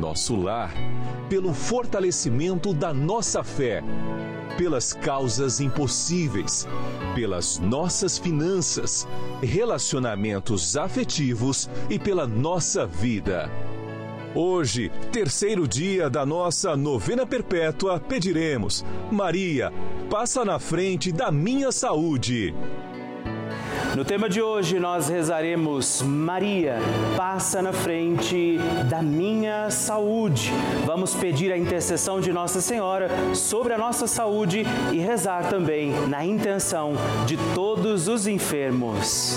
nosso lar pelo fortalecimento da nossa fé, pelas causas impossíveis, pelas nossas finanças, relacionamentos afetivos e pela nossa vida. Hoje, terceiro dia da nossa novena perpétua, pediremos: Maria, passa na frente da minha saúde. No tema de hoje nós rezaremos Maria, passa na frente da minha saúde. Vamos pedir a intercessão de Nossa Senhora sobre a nossa saúde e rezar também na intenção de todos os enfermos.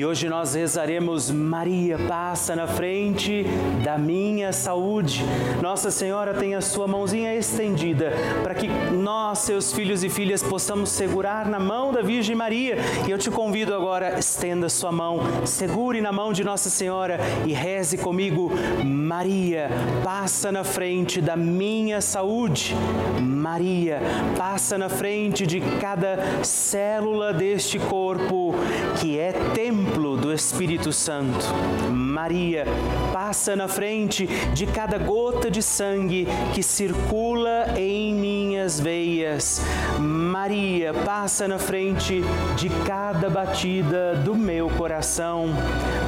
E hoje nós rezaremos Maria passa na frente da minha saúde. Nossa Senhora tem a sua mãozinha estendida para que nós, seus filhos e filhas, possamos segurar na mão da Virgem Maria. E eu te convido agora, estenda sua mão, segure na mão de Nossa Senhora e reze comigo. Maria, passa na frente da minha saúde. Maria, passa na frente de cada célula deste corpo que é templo do Espírito Santo. Maria, passa na frente de cada gota de sangue que circula em minhas veias. Maria, passa na frente de cada batida do meu coração.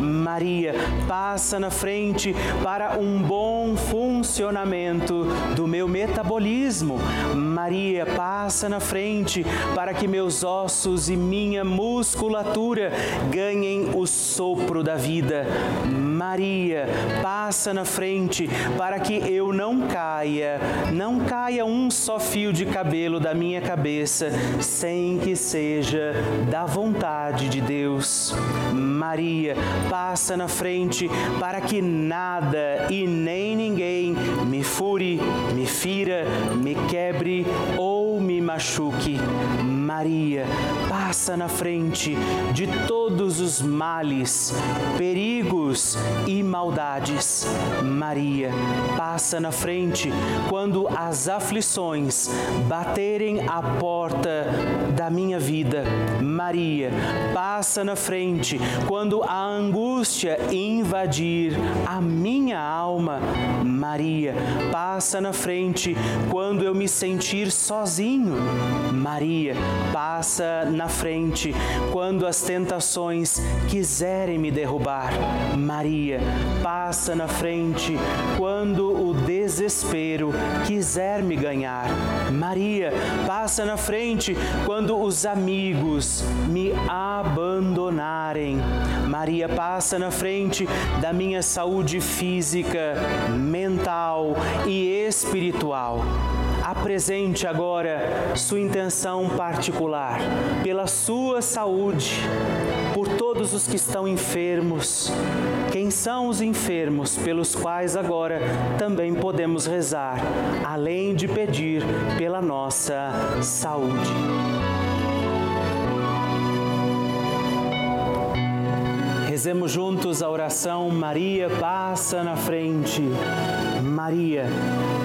Maria, passa na frente para um bom funcionamento do meu metabolismo. Maria, passa na frente para que meus ossos e minha musculatura ganhem tem o sopro da vida. Maria, passa na frente para que eu não caia, não caia um só fio de cabelo da minha cabeça sem que seja da vontade de Deus. Maria, passa na frente para que nada e nem ninguém me fure, me fira, me quebre ou me machuque. Maria, passa na frente de todos os males, perigos e maldades. Maria, passa na frente quando as aflições baterem a porta da minha vida. Maria, passa na frente quando a angústia invadir a minha alma. Maria, passa na frente quando eu me sentir sozinho. Maria, passa na frente quando as tentações quiserem me derrubar. Maria, passa na frente quando o desespero quiser me ganhar. Maria, passa na frente quando os amigos me abandonarem. Maria, passa na frente da minha saúde física, mental e espiritual apresente agora sua intenção particular pela sua saúde, por todos os que estão enfermos. Quem são os enfermos pelos quais agora também podemos rezar, além de pedir pela nossa saúde. Rezemos juntos a oração Maria passa na frente. Maria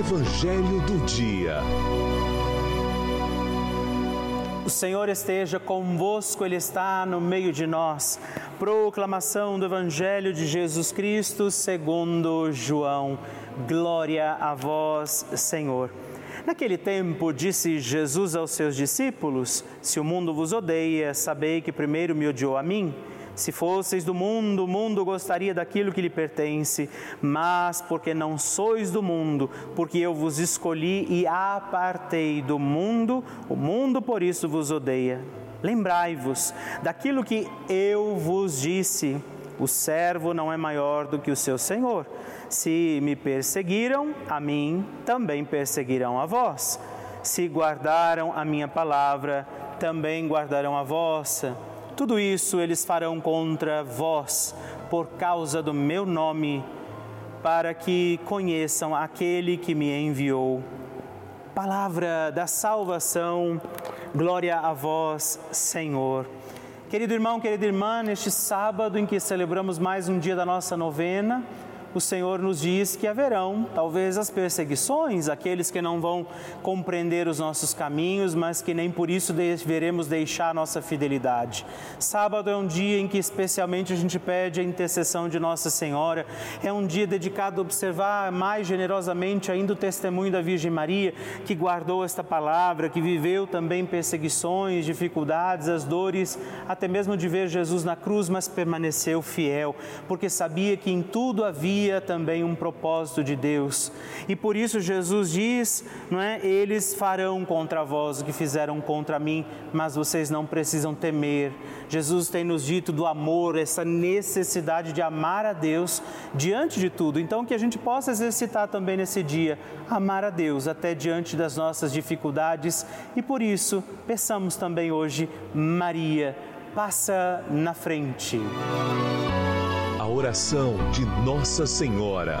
Evangelho do Dia. O Senhor esteja convosco, Ele está no meio de nós. Proclamação do Evangelho de Jesus Cristo segundo João. Glória a vós, Senhor. Naquele tempo, disse Jesus aos seus discípulos: Se o mundo vos odeia, sabei que primeiro me odiou a mim. Se fosseis do mundo, o mundo gostaria daquilo que lhe pertence, mas porque não sois do mundo, porque eu vos escolhi e apartei do mundo, o mundo por isso vos odeia. Lembrai-vos daquilo que eu vos disse: o servo não é maior do que o seu senhor. Se me perseguiram, a mim também perseguirão a vós. Se guardaram a minha palavra, também guardarão a vossa. Tudo isso eles farão contra vós, por causa do meu nome, para que conheçam aquele que me enviou. Palavra da salvação, glória a vós, Senhor. Querido irmão, querida irmã, neste sábado em que celebramos mais um dia da nossa novena, o Senhor nos diz que haverão talvez as perseguições, aqueles que não vão compreender os nossos caminhos, mas que nem por isso deveremos deixar nossa fidelidade. Sábado é um dia em que especialmente a gente pede a intercessão de Nossa Senhora, é um dia dedicado a observar mais generosamente ainda o testemunho da Virgem Maria, que guardou esta palavra, que viveu também perseguições, dificuldades, as dores, até mesmo de ver Jesus na cruz, mas permaneceu fiel, porque sabia que em tudo havia também um propósito de Deus. E por isso Jesus diz, não é? Eles farão contra vós o que fizeram contra mim, mas vocês não precisam temer. Jesus tem nos dito do amor, essa necessidade de amar a Deus diante de tudo. Então que a gente possa exercitar também nesse dia amar a Deus até diante das nossas dificuldades e por isso peçamos também hoje Maria passa na frente. A oração de Nossa Senhora.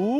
Ooh.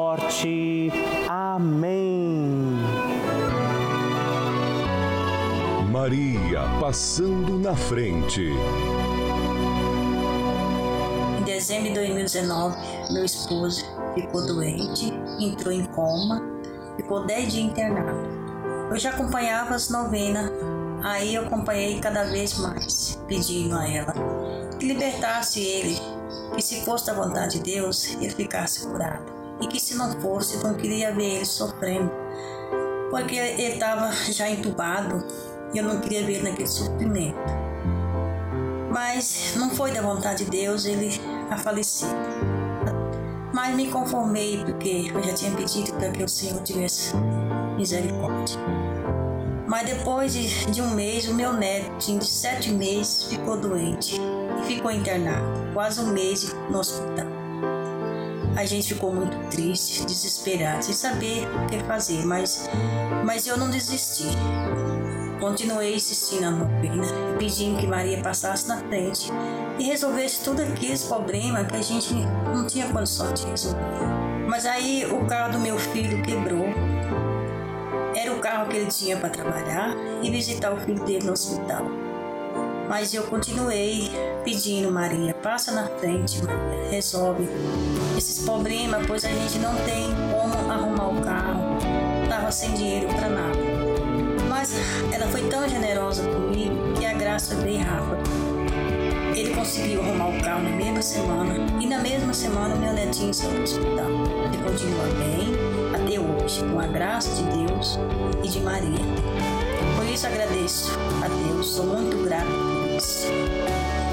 morte. Amém. Maria passando na frente. Em dezembro de 2019, meu esposo ficou doente, entrou em coma, ficou 10 dias internado. Eu já acompanhava as novenas, aí eu acompanhei cada vez mais, pedindo a ela que libertasse ele, que se fosse da vontade de Deus, ele ficasse curado e que se não fosse, não queria ver ele sofrendo, porque ele estava já entubado e eu não queria ver ele naquele sofrimento. Mas não foi da vontade de Deus ele a falecer. Mas me conformei porque eu já tinha pedido para que o Senhor tivesse misericórdia. Mas depois de, um mês, o meu neto, de sete meses, ficou doente e ficou internado, quase um mês no hospital. A gente ficou muito triste, desesperado, sem saber o que fazer, mas, mas eu não desisti. Continuei insistindo na novena, pedindo que Maria passasse na frente e resolvesse todos aqueles problemas que a gente não tinha condição de resolver. Mas aí o carro do meu filho quebrou. Era o carro que ele tinha para trabalhar e visitar o filho dele no hospital. Mas eu continuei pedindo, Maria, passa na frente, Maria, resolve esses problemas, pois a gente não tem como arrumar o carro. Tava sem dinheiro para nada. Mas ela foi tão generosa comigo que a graça veio rápido. Ele conseguiu arrumar o carro na mesma semana e na mesma semana meu netinho saiu do hospital. Ele continua bem até hoje, com a graça de Deus e de Maria. Por isso agradeço a Deus, sou muito grato por isso.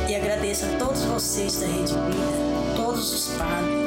E agradeço a todos vocês da Rede Vida, todos os padres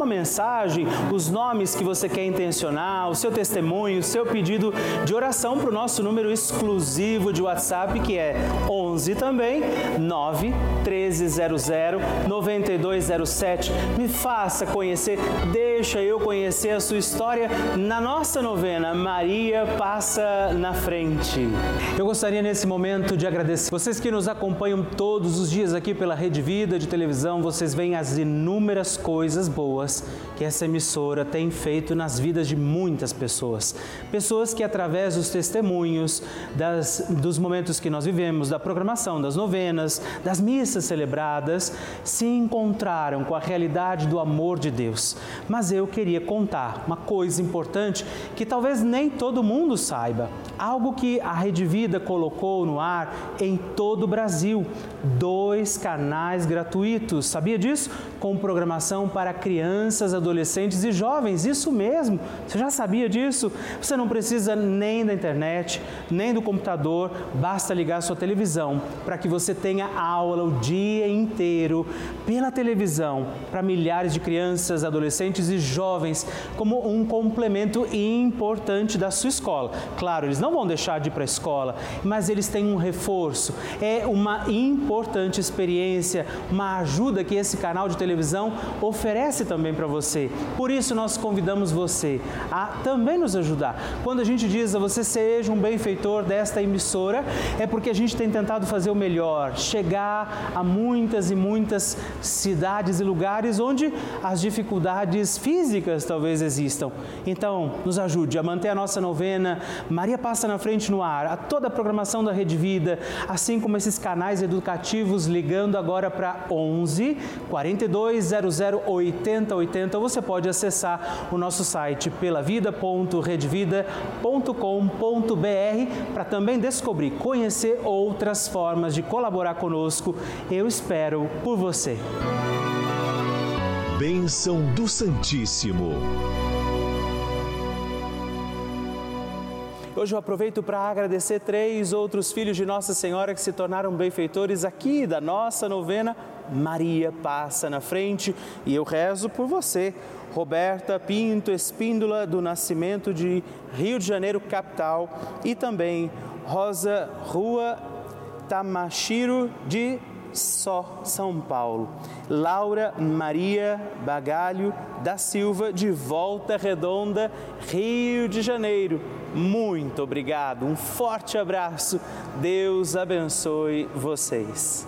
uma uma mensagem, os nomes que você quer intencionar, o seu testemunho, o seu pedido de oração para o nosso número exclusivo de WhatsApp, que é 11 também, 9 1300 9207. Me faça conhecer, deixa eu conhecer a sua história na nossa novena Maria Passa na Frente. Eu gostaria nesse momento de agradecer vocês que nos acompanham todos os dias aqui pela Rede Vida de televisão, vocês veem as inúmeras coisas boas que essa emissora tem feito nas vidas de muitas pessoas. Pessoas que, através dos testemunhos, das, dos momentos que nós vivemos, da programação, das novenas, das missas celebradas, se encontraram com a realidade do amor de Deus. Mas eu queria contar uma coisa importante que talvez nem todo mundo saiba. Algo que a Rede Vida colocou no ar em todo o Brasil: dois canais gratuitos. Sabia disso? Com programação para crianças crianças, adolescentes e jovens. Isso mesmo. Você já sabia disso? Você não precisa nem da internet, nem do computador, basta ligar sua televisão para que você tenha aula o dia inteiro pela televisão para milhares de crianças, adolescentes e jovens como um complemento importante da sua escola. Claro, eles não vão deixar de ir para a escola, mas eles têm um reforço. É uma importante experiência, uma ajuda que esse canal de televisão oferece também também para você. Por isso nós convidamos você a também nos ajudar. Quando a gente diz a você seja um benfeitor desta emissora, é porque a gente tem tentado fazer o melhor, chegar a muitas e muitas cidades e lugares onde as dificuldades físicas talvez existam. Então, nos ajude a manter a nossa novena. Maria passa na frente no ar, a toda a programação da Rede Vida, assim como esses canais educativos ligando agora para 11 42 00 80 8080, ou você pode acessar o nosso site pelavida.redvida.com.br para também descobrir, conhecer outras formas de colaborar conosco. Eu espero por você. Bênção do Santíssimo. Hoje eu aproveito para agradecer três outros filhos de Nossa Senhora que se tornaram benfeitores aqui da nossa novena Maria passa na frente e eu rezo por você. Roberta Pinto Espíndola, do Nascimento de Rio de Janeiro, capital, e também Rosa Rua Tamashiro, de Só, São Paulo. Laura Maria Bagalho da Silva, de Volta Redonda, Rio de Janeiro. Muito obrigado, um forte abraço, Deus abençoe vocês.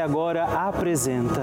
agora apresenta.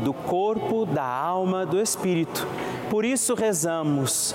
do corpo, da alma, do espírito. Por isso rezamos.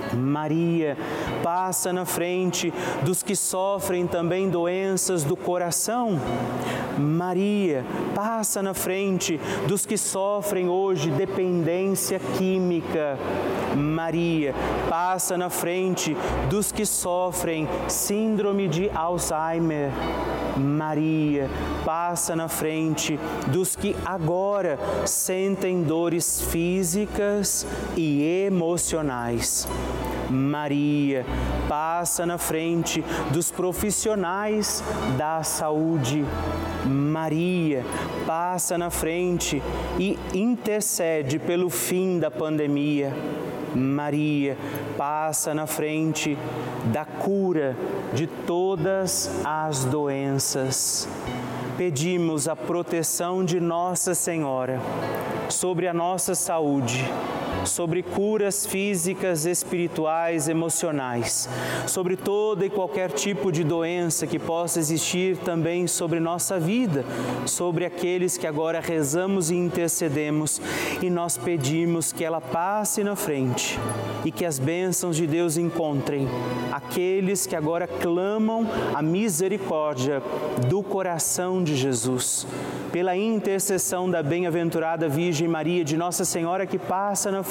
Maria passa na frente dos que sofrem também doenças do coração. Maria passa na frente dos que sofrem hoje dependência química. Maria passa na frente dos que sofrem síndrome de Alzheimer. Maria passa na frente dos que agora sentem dores físicas e emocionais. Maria passa na frente dos profissionais da saúde. Maria passa na frente e intercede pelo fim da pandemia. Maria passa na frente da cura de todas as doenças. Pedimos a proteção de Nossa Senhora sobre a nossa saúde sobre curas físicas, espirituais, emocionais, sobre toda e qualquer tipo de doença que possa existir também sobre nossa vida, sobre aqueles que agora rezamos e intercedemos e nós pedimos que ela passe na frente e que as bênçãos de Deus encontrem aqueles que agora clamam a misericórdia do coração de Jesus. Pela intercessão da bem-aventurada Virgem Maria, de Nossa Senhora que passa na frente,